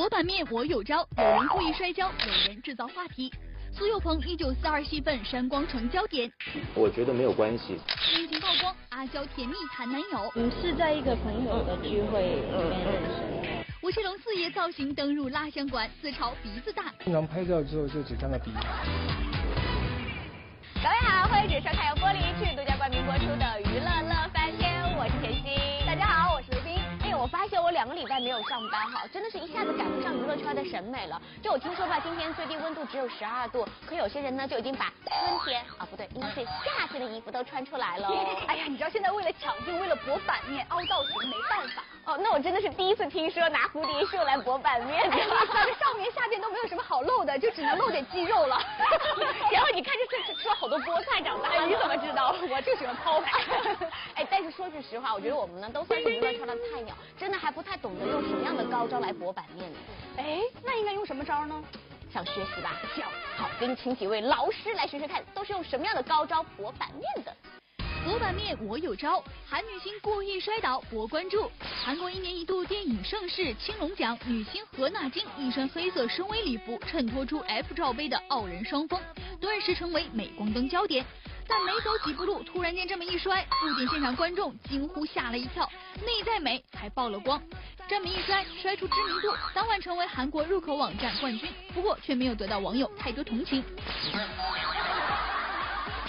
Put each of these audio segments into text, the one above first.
博版面我有招，有人故意摔跤，有人制造话题。苏有朋一九四二戏份删光成焦点。我觉得没有关系。恋情曝光，阿娇甜蜜谈男友。我们是在一个朋友的聚会里面认识。吴奇隆四爷造型登入蜡像馆，自嘲鼻子大。经常拍照之后就只看到鼻。各位好，欢迎收看由玻璃去独家冠名播出的《两个礼拜没有上班哈，真的是一下子赶不上娱乐圈的审美了。就我听说吧，今天最低温度只有十二度，可有些人呢就已经把春天啊不对，应该是夏天的衣服都穿出来了。哎呀，你知道现在为了抢镜，为了博版面，凹造型没办法。哦，那我真的是第一次听说拿蝴蝶袖来博版面的。咱们上面下边都没有什么好露的，就只能露点肌肉了。然后你看这是吃了好多菠菜长大，你怎么知道？我就喜欢抛开。哎，但是说句实话，我觉得我们呢都算是娱乐圈的菜鸟，真的还不太懂得用什么样的高招来博版面呢。哎，那应该用什么招呢？想学习吧？想。好，给你请几位老师来学学看，都是用什么样的高招博版面的。博版面我有招，韩女星故意摔倒博关注。韩国一年一度电影盛事青龙奖，女星何娜晶一身黑色深 V 礼服，衬托出 F 罩杯的傲人双峰，顿时成为镁光灯焦点。但没走几步路，突然间这么一摔，不仅现场观众惊呼吓了一跳，内在美还曝了光。这么一摔，摔出知名度，当晚成为韩国入口网站冠军，不过却没有得到网友太多同情。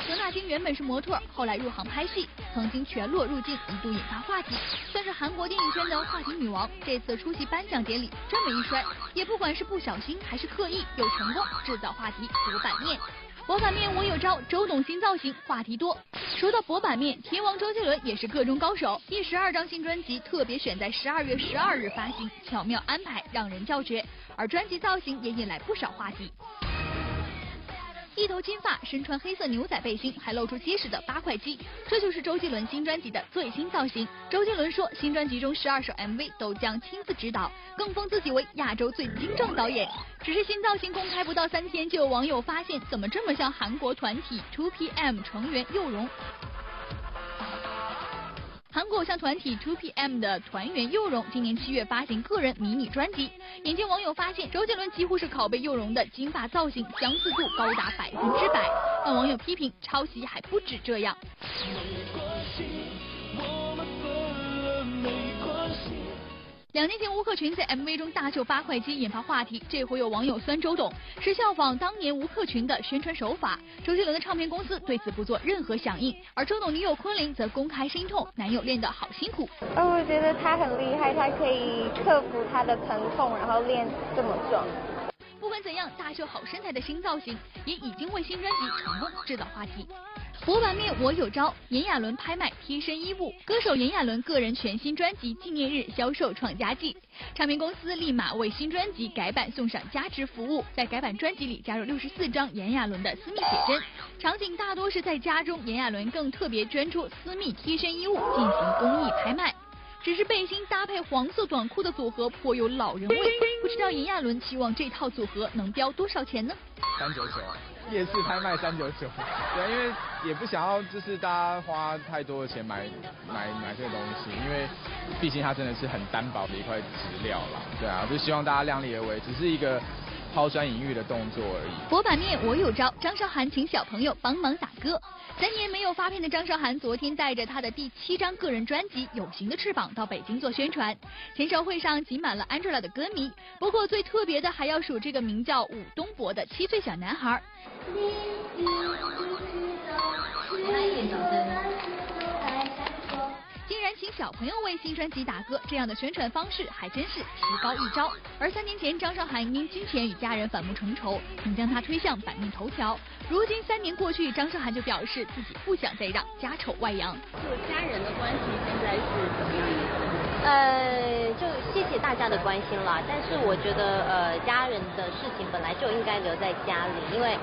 何娜金原本是模特，后来入行拍戏，曾经全裸入镜，一度引发话题，算是韩国电影圈的话题女王。这次出席颁奖典礼，这么一摔，也不管是不小心还是刻意，又成功制造话题博版面。薄板面我有招，周董新造型话题多。说到薄板面，天王周杰伦也是个中高手，第十二张新专辑特别选在十二月十二日发行，巧妙安排让人叫绝，而专辑造型也引来不少话题。一头金发，身穿黑色牛仔背心，还露出结实的八块肌，这就是周杰伦新专辑的最新造型。周杰伦说，新专辑中十二首 MV 都将亲自指导，更封自己为亚洲最精壮导演。只是新造型公开不到三天，就有网友发现，怎么这么像韩国团体 Two PM 成员佑荣？韩国偶像团体 top m 的团员佑荣今年七月发行个人迷你专辑，眼见网友发现周杰伦几乎是拷贝佑荣的金发造型，相似度高达百分之百，但网友批评抄袭还不止这样。两年前，吴克群在 MV 中大秀八块肌，引发话题。这回有网友酸周董是效仿当年吴克群的宣传手法。周杰伦的唱片公司对此不做任何响应，而周董女友昆凌则公开心痛，男友练得好辛苦。呃，我觉得他很厉害，他可以克服他的疼痛，然后练这么壮。不管怎样，大秀好身材的新造型也已经为新专辑成功制造话题。博版面我有招，炎亚纶拍卖贴身衣物，歌手炎亚纶个人全新专辑纪念日销售创佳绩，唱片公司立马为新专辑改版送上加值服务，在改版专辑里加入六十四张炎亚纶的私密写真，场景大多是在家中，炎亚纶更特别捐出私密贴身衣物进行公益拍卖。只是背心搭配黄色短裤的组合颇有老人味，不知道炎亚纶期望这套组合能标多少钱呢？三九九，夜市拍卖三九九。对，因为也不想要就是大家花太多的钱买买买这个东西，因为毕竟它真的是很单薄的一块质料啦。对啊，就希望大家量力而为，只是一个抛砖引玉的动作而已。博版面我有招，张韶涵请小朋友帮忙打歌。三年没有发片的张韶涵，昨天带着她的第七张个人专辑《有形的翅膀》到北京做宣传，签售会上挤满了 Angela 的歌迷。不过最特别的还要数这个名叫武东博的七岁小男孩。竟然请小朋友为新专辑打歌，这样的宣传方式还真是棋高一招。而三年前张韶涵因金钱与家人反目成仇，曾将他推向版面头条。如今三年过去，张韶涵就表示自己不想再让家丑外扬。就家人的关系现在是怎么？呃，就谢谢大家的关心了。但是我觉得，呃，家人的事情本来就应该留在家里，因为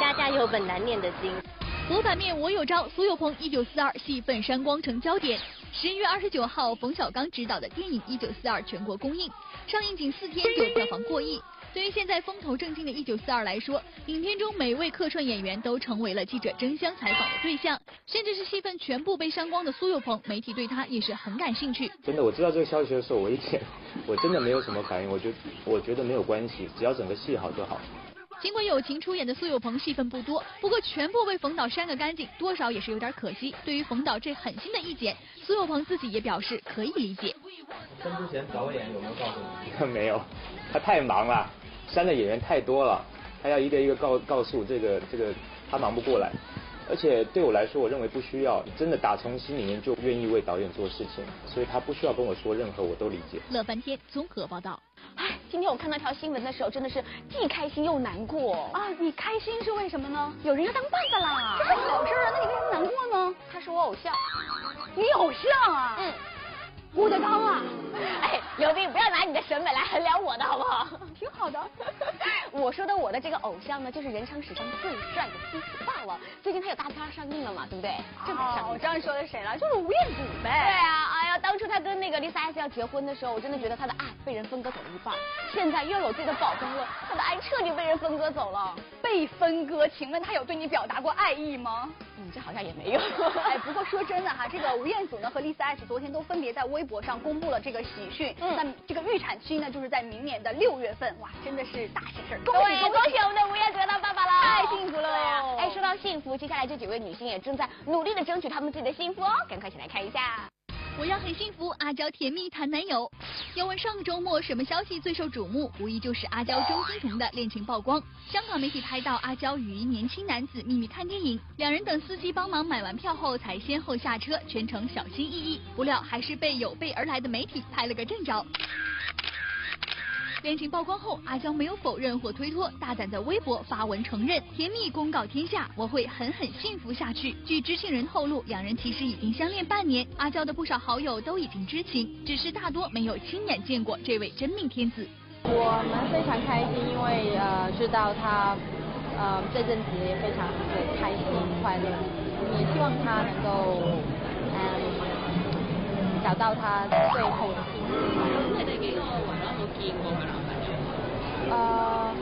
家家有本难念的经。博版面我有招，苏有朋一九四二戏份删光成焦点。十一月二十九号，冯小刚执导的电影《一九四二》全国公映，上映仅四天就票房过亿。对于现在风头正劲的《一九四二》来说，影片中每位客串演员都成为了记者争相采访的对象，甚至是戏份全部被删光的苏有朋，媒体对他也是很感兴趣。真的，我知道这个消息的时候，我一点 我真的没有什么反应，我觉我觉得没有关系，只要整个戏好就好。尽管友情出演的苏有朋戏份不多，不过全部被冯导删个干净，多少也是有点可惜。对于冯导这狠心的意见，苏有朋自己也表示可以理解。删之前导演有没有告诉你？没有，他太忙了，删的演员太多了，他要一个一个告告诉这个这个，他忙不过来。而且对我来说，我认为不需要，真的打从心里面就愿意为导演做事情，所以他不需要跟我说任何，我都理解。乐翻天综合报道。哎，今天我看到条新闻的时候，真的是既开心又难过啊！你开心是为什么呢？有人要当爸爸啦，这是好事啊！那你为什么难过呢？他是我偶像，你偶像啊？嗯。郭德纲啊！哎，刘斌，不要拿你的审美来衡量我的好不好？挺好的。我说的我的这个偶像呢，就是人生史上最帅的金子霸王。最近他有大片上映了嘛，对不对？正好上。我知道你说的谁了，就是吴彦祖呗。对啊，哎呀，当初他跟那个 Lisa S 要结婚的时候，我真的觉得他的爱被人分割走了一半。现在又有自己的宝宝了，他的爱彻底被人分割走了。被分割？请问他有对你表达过爱意吗？嗯，这好像也没有。哎，不过说真的哈，这个吴彦祖呢和 Lisa 昨天都分别在微博上公布了这个喜讯。嗯。那这个预产期呢，就是在明年的六月份。哇，真的是大喜事儿！恭喜恭喜我们的吴彦祖当爸爸了，太幸福了呀！哎，说到幸福，接下来这几位女星也正在努力的争取她们自己的幸福哦，赶快一起来看一下。我要很幸福，阿娇甜蜜谈男友。要问上个周末什么消息最受瞩目，无疑就是阿娇周欣桐的恋情曝光。香港媒体拍到阿娇与一年轻男子秘密看电影，两人等司机帮忙买完票后才先后下车，全程小心翼翼。不料还是被有备而来的媒体拍了个正着。恋情曝光后，阿娇没有否认或推脱，大胆在微博发文承认甜蜜公告天下，我会狠狠幸福下去。据知情人透露，两人其实已经相恋半年，阿娇的不少好友都已经知情，只是大多没有亲眼见过这位真命天子。我们非常开心，因为呃知道他呃这阵子也非常的开心快乐，也希望他能够嗯找到他最后的幸福。呃，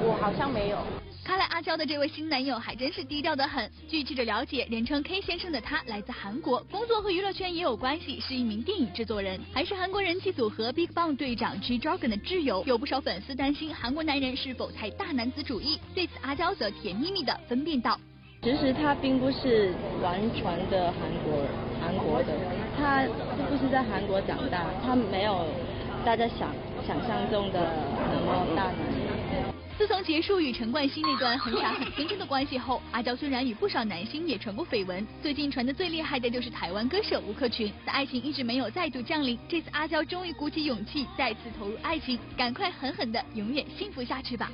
我好像没有。看来阿娇的这位新男友还真是低调的很。据记者了解，人称 K 先生的他来自韩国，工作和娱乐圈也有关系，是一名电影制作人，还是韩国人气组合 BigBang 队长 G Dragon 的挚友。有不少粉丝担心韩国男人是否太大男子主义，对此阿娇则甜蜜蜜的分辨道：其实他并不是完全的韩国韩国的，他并不是在韩国长大，他没有。大家想想象中的那么大男。自从结束与陈冠希那段很傻很天真的关系后，阿娇虽然与不少男星也传过绯闻，最近传的最厉害的就是台湾歌手吴克群。但爱情一直没有再度降临，这次阿娇终于鼓起勇气再次投入爱情，赶快狠狠的永远幸福下去吧。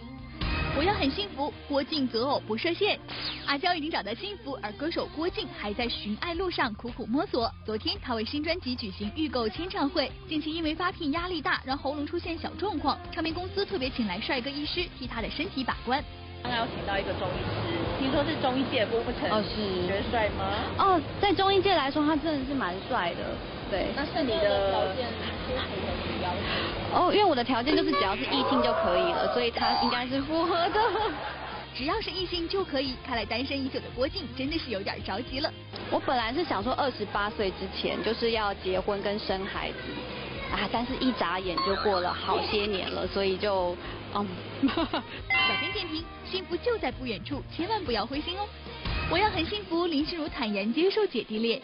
我要很幸福，郭靖择偶不设限。阿娇已经找到幸福，而歌手郭靖还在寻爱路上苦苦摸索。昨天他为新专辑举行预购签唱会，近期因为发片压力大，让喉咙出现小状况，唱片公司特别请来帅哥医师替他的身体把关。刚刚有请到一个中医师，听说是中医界郭富城，哦是，觉得帅吗？哦，在中医界来说，他真的是蛮帅的。对，那是你的条件是符合你的要求。哦，因为我的条件就是只要是异性就可以了，所以他应该是符合的。只要是异性就可以，看来单身已久的郭靖真的是有点着急了。我本来是想说二十八岁之前就是要结婚跟生孩子，啊，但是一眨眼就过了好些年了，所以就嗯。小编点评：幸福就在不远处，千万不要灰心哦。我要很幸福，林心如坦言接受姐弟恋。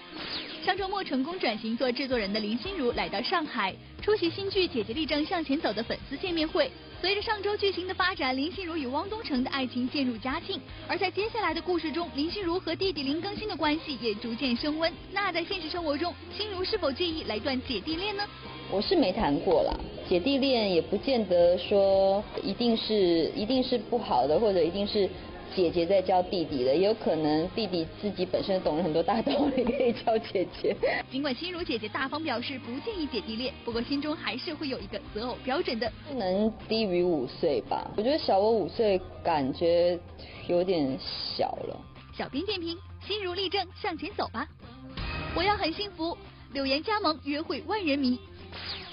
上周末成功转型做制作人的林心如来到上海，出席新剧《姐姐力正向前走》的粉丝见面会。随着上周剧情的发展，林心如与汪东城的爱情渐入佳境。而在接下来的故事中，林心如和弟弟林更新的关系也逐渐升温。那在现实生活中，心如是否介意来段姐弟恋呢？我是没谈过啦，姐弟恋也不见得说一定是一定是不好的，或者一定是。姐姐在教弟弟的，也有可能弟弟自己本身懂了很多大道理，可以教姐姐。尽管心如姐姐大方表示不建议姐弟恋，不过心中还是会有一个择偶标准的，不能低于五岁吧？我觉得小我五岁感觉有点小了。小编点评：心如立正，向前走吧。我要很幸福，柳岩加盟约会万人迷。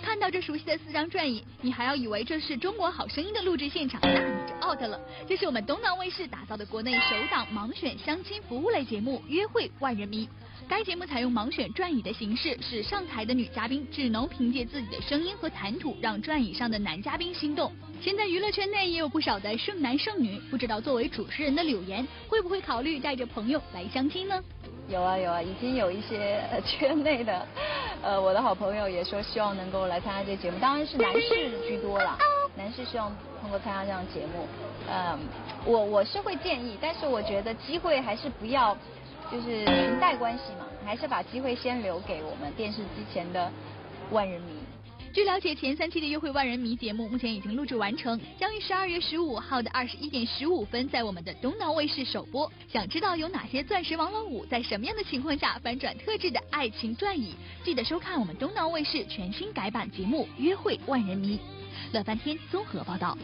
看到这熟悉的四张转椅，你还要以为这是中国好声音的录制现场，那你就 out 了。这是我们东南卫视打造的国内首档盲选相亲服务类节目《约会万人迷》。该节目采用盲选转椅的形式，使上台的女嘉宾只能凭借自己的声音和谈吐，让转椅上的男嘉宾心动。现在娱乐圈内也有不少的剩男剩女，不知道作为主持人的柳岩会不会考虑带着朋友来相亲呢？有啊有啊，已经有一些圈内的，呃，我的好朋友也说希望能够来参加这节目，当然是男士居多啦，男士希望通过参加这样节目，嗯，我我是会建议，但是我觉得机会还是不要，就是裙带关系嘛，还是把机会先留给我们电视机前的万人迷。据了解，前三期的《约会万人迷》节目目前已经录制完成，将于十二月十五号的二十一点十五分在我们的东南卫视首播。想知道有哪些钻石王老五在什么样的情况下翻转特制的爱情转椅？记得收看我们东南卫视全新改版节目《约会万人迷》。乐翻天综合报道。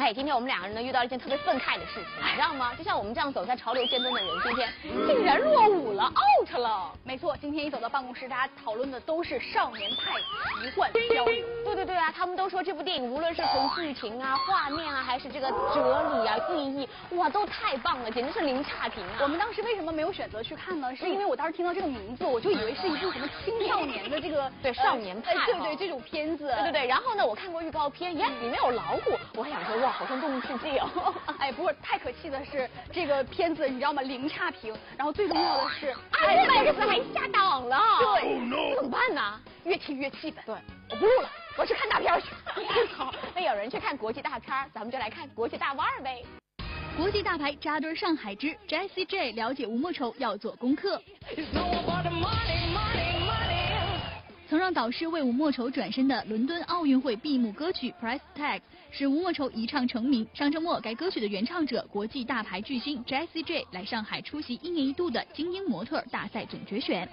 哎，今天我们两个人呢遇到一件特别愤慨的事情，你知道吗？就像我们这样走在潮流尖端的人，今天竟然落伍了，out 了。没错，今天一走到办公室，大家讨论的都是少年派奇幻漂流。对对对啊，他们都说这部电影无论是从剧情啊、画面啊，还是这个哲理啊、寓意义，哇，都太棒了，简直是零差评啊。我们当时为什么没有选择去看呢？是因为我当时听到这个名字，我就以为是一部什么青少年的这个 对少年派，对对这种片子。对对对，然后呢，我看过预告片，耶，里面有老虎，我还想说哇。好像动物世界哦，哎，不过太可气的是这个片子，你知道吗？零差评，然后最重要的是，哎，麦克斯还下档了，对，怎么办呢？越听越气愤，对，我不录了，我去看大片去。好，那有人去看国际大片，咱们就来看国际大腕呗。国际大牌扎堆上海之 Jessie J 了解吴莫愁要做功课。导师为吴莫愁转身的伦敦奥运会闭幕歌曲《Price Tag》使吴莫愁一唱成名。上周末，该歌曲的原唱者国际大牌巨星 Jessie J 来上海出席一年一度的精英模特大赛总决选。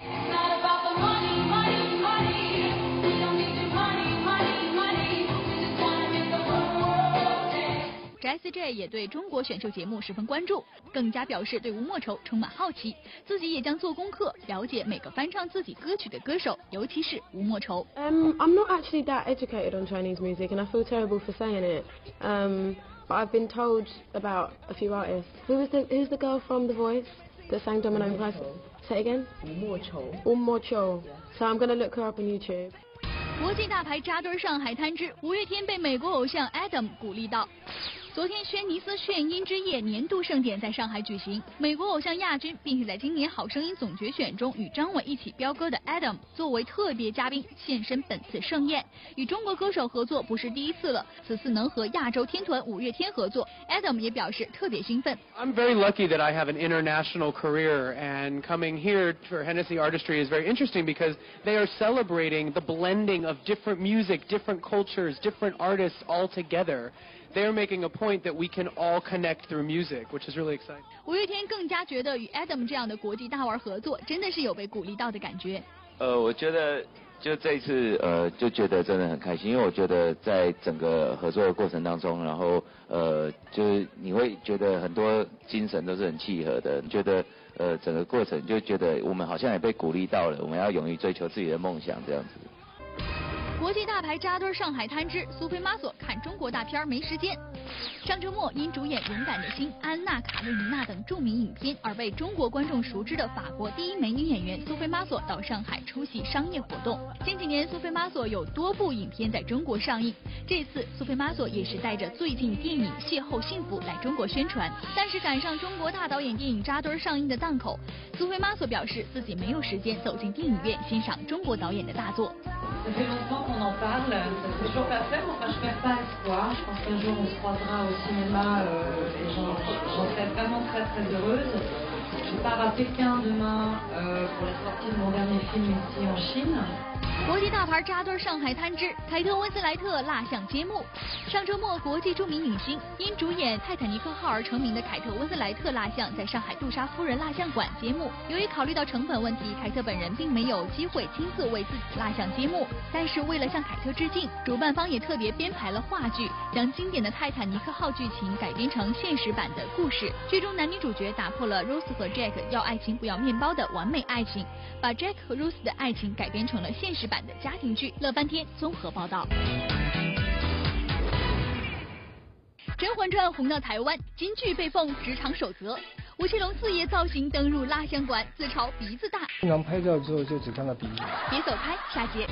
Jessie J 也对中国选秀节目十分关注，更加表示对吴莫愁充满好奇，自己也将做功课，了解每个翻唱自己歌曲的歌手，尤其是吴莫愁。Um, I'm not actually that educated on Chinese music, and I feel terrible for saying it. Um, but I've been told about a few artists. Who is the Who's the girl from The Voice that sang Domino Price? Say again. 吴莫愁。吴莫愁。So I'm gonna look her up on YouTube. 国际大牌扎堆上海滩之五月天被美国偶像 Adam 鼓励到。昨天，轩尼斯炫音之夜年度盛典在上海举行。美国偶像亚军，并且在今年好声音总决选中与张伟一起飙歌的 Adam，作为特别嘉宾现身本次盛宴。与中国歌手合作不是第一次了，此次能和亚洲天团五月天合作，Adam 也表示特别兴奋。I'm very lucky that I have an international career, and coming here for Hennessy Artistry is very interesting because they are celebrating the blending of different music, different cultures, different artists all together. They're making a point that we can all connect through music, which is really exciting. 五月天更加觉得与 Adam 这样的国际大腕合作，真的是有被鼓励到的感觉。呃，我觉得就这一次，呃，就觉得真的很开心，因为我觉得在整个合作的过程当中，然后呃，就是你会觉得很多精神都是很契合的，觉得呃整个过程就觉得我们好像也被鼓励到了，我们要勇于追求自己的梦想这样子。国际大牌扎堆上海滩之苏菲玛索看中国大片没时间。上周末因主演《勇敢的心》《安娜卡列尼娜》等著名影片而被中国观众熟知的法国第一美女演员苏菲玛索到上海出席商业活动。近几年苏菲玛索有多部影片在中国上映，这次苏菲玛索也是带着最近电影《邂逅幸福》来中国宣传。但是赶上中国大导演电影扎堆上映的档口，苏菲玛索表示自己没有时间走进电影院欣赏中国导演的大作。Fait qu'on en parle, ça fait toujours pas faire, enfin je perds pas espoir. Je pense qu'un jour on se croisera au cinéma euh, et j'en serai vraiment très très heureuse. Je pars à Pékin demain euh, pour la sortie de mon dernier film ici en Chine. 国际大牌扎堆上海滩之凯特温斯莱特蜡像揭幕。上周末，国际著名影星因主演《泰坦尼克号》而成名的凯特温斯莱特蜡像在上海杜莎夫人蜡像馆揭幕。由于考虑到成本问题，凯特本人并没有机会亲自为自己蜡像揭幕。但是为了向凯特致敬，主办方也特别编排了话剧，将经典的泰坦尼克号剧情改编成现实版的故事。剧中男女主角打破了 Rose 和 Jack 要爱情不要面包的完美爱情，把 Jack 和 Rose 的爱情改编成了现实。版的家庭剧。乐翻天综合报道。《甄嬛传》红到台湾，金剧被奉职场守则。吴奇隆四爷造型登入蜡像馆，自嘲鼻子大。经常拍照之后就只看到鼻子。别走开，下节。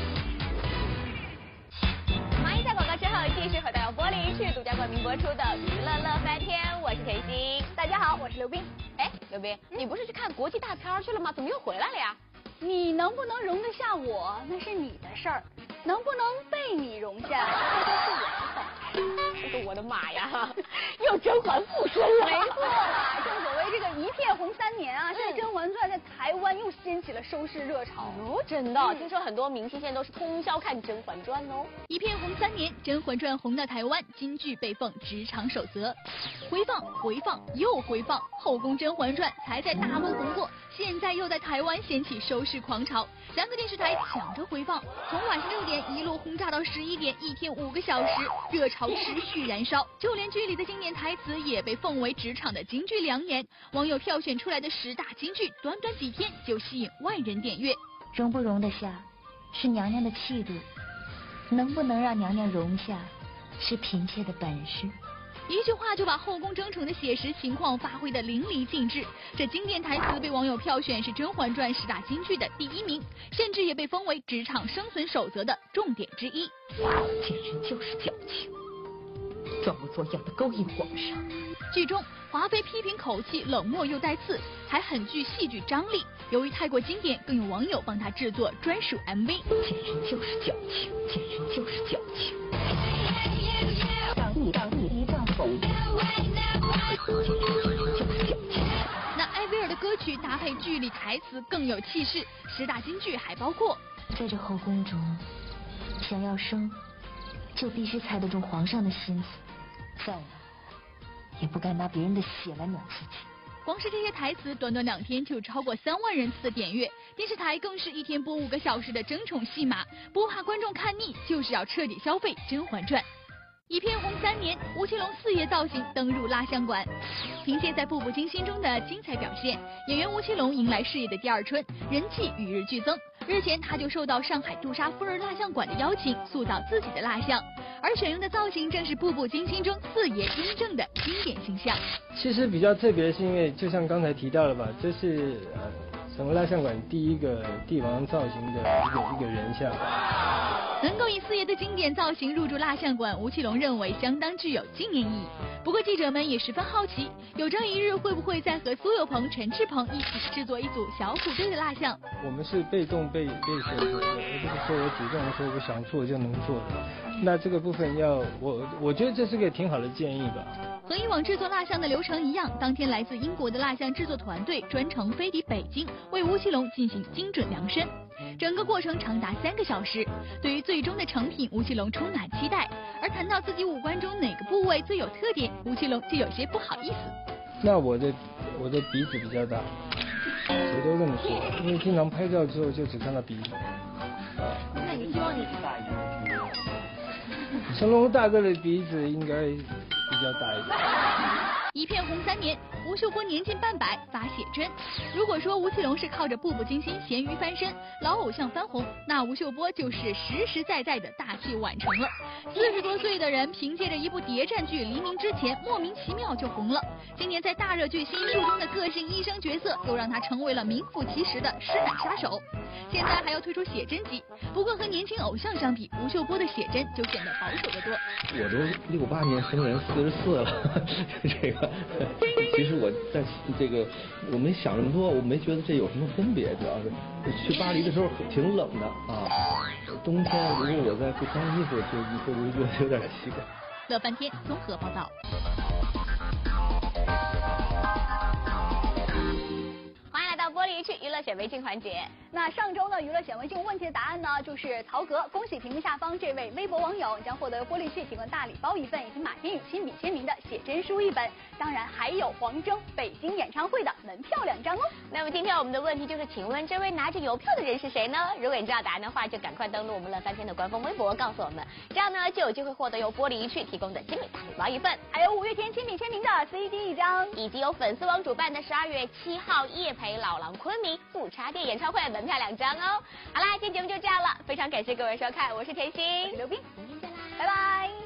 欢迎在广告之后继续回到由玻璃鱼趣独家冠名播出的《娱乐乐翻天》，我是甜心。大家好，我是刘冰。哎，刘冰，你不是去看国际大片去了吗？怎么又回来了呀？你能不能容得下我，那是你的事儿；能不能被你容下，那都是我的本 事。我的妈呀，又甄嬛复出了！没错啦，正所谓这个一片红三年啊，现在《甄嬛传》在台湾又掀起了收视热潮。哦，真的，听说很多明星现在都是通宵看《甄嬛传》哦。一片红三年，《甄嬛传》红到台湾，京剧被奉职场守则，回放回放又回放，《后宫甄嬛传》才在大陆红过，现在又在台湾掀起收视狂潮，两个电视台抢着回放，从晚上六点一路轰炸到十一点，一天五个小时，热潮持续。燃烧，就连剧里的经典台词也被奉为职场的金句良言。网友票选出来的十大金句，短短几天就吸引万人点阅。容不容得下，是娘娘的气度；能不能让娘娘容下，是嫔妾的本事。一句话就把后宫争宠的写实情况发挥得淋漓尽致。这经典台词被网友票选是《甄嬛传》十大金句的第一名，甚至也被封为职场生存守则的重点之一。简直就是矫情。装模作样的勾引皇上。剧中华妃批评口气冷漠又带刺，还很具戏剧张力。由于太过经典，更有网友帮她制作专属 MV。简直就是矫情，简直就是矫情。那艾薇儿的歌曲搭配剧里台词更有气势。十大金句还包括：在这后宫中，想要生，就必须猜得中皇上的心思。再来，也不敢拿别人的血来暖自己。光是这些台词，短短两天就超过三万人次的点阅。电视台更是一天播五个小时的争宠戏码，不怕观众看腻，就是要彻底消费《甄嬛传》。一片红三年，吴奇隆四爷造型登入蜡像馆。凭借在《步步惊心》中的精彩表现，演员吴奇隆迎来事业的第二春，人气与日俱增。日前，他就受到上海杜莎夫人蜡像馆的邀请，塑造自己的蜡像。而选用的造型正是《步步惊心》中四爷雍正的经典形象。其实比较特别的是，因为就像刚才提到了吧，这是呃整个蜡像馆第一个帝王造型的一个一个人像。能够以四爷的经典造型入驻蜡像馆，吴奇隆认为相当具有纪念意义。不过记者们也十分好奇，有朝一日会不会再和苏有朋、陈志朋一起制作一组小虎队的蜡像？我们是被动被被选择的，而不是说我主动说我想做就能做的。那这个部分要我，我觉得这是个挺好的建议吧。和以往制作蜡像的流程一样，当天来自英国的蜡像制作团队专程飞抵北京，为吴奇隆进行精准量身。整个过程长达三个小时。对于最终的成品，吴奇隆充满期待。而谈到自己五官中哪个部位最有特点，吴奇隆就有些不好意思。那我的我的鼻子比较大，谁都这么说，因为经常拍照之后就只看到鼻子。那你希望你大一点？成龙大哥的鼻子应该比较大一点。一片红三年，吴秀波年近半百发写真。如果说吴奇隆是靠着步步惊心咸鱼翻身，老偶像翻红，那吴秀波就是实实在在的大器晚成了。四十多岁的人凭借着一部谍战剧《黎明之前》，莫名其妙就红了。今年在大热剧《新术》中的个性医生角色，又让他成为了名副其实的师奶杀手。现在还要推出写真集，不过和年轻偶像相比，吴秀波的写真就显得保守得多。我都六八年生人，四十四了，这个 其实我在这个我没想那么多，我没觉得这有什么分别，主要是去巴黎的时候挺冷的啊，冬天如果我再不穿衣服，就会不会觉得有点奇怪？乐翻天综合报道。玻璃去娱乐显微镜环节。那上周呢，娱乐显微镜问题的答案呢，就是曹格。恭喜屏幕下方这位微博网友将获得玻璃去提供大礼包一份，以及马天宇亲笔签名的写真书一本。当然还有黄征北京演唱会的门票两张哦。那么今天我们的问题就是，请问这位拿着邮票的人是谁呢？如果你知道答案的话，就赶快登录我们乐翻天的官方微博告诉我们，这样呢就有机会获得由玻璃去提供的精美大礼包一份，还有五月天亲笔签名的 CD 一张，以及由粉丝网主办的十二月七号夜陪老狼昆明不插电演唱会门票两张哦。好啦，今天节目就这样了，非常感谢各位收看，我是甜心，刘冰，明天见啦，拜拜。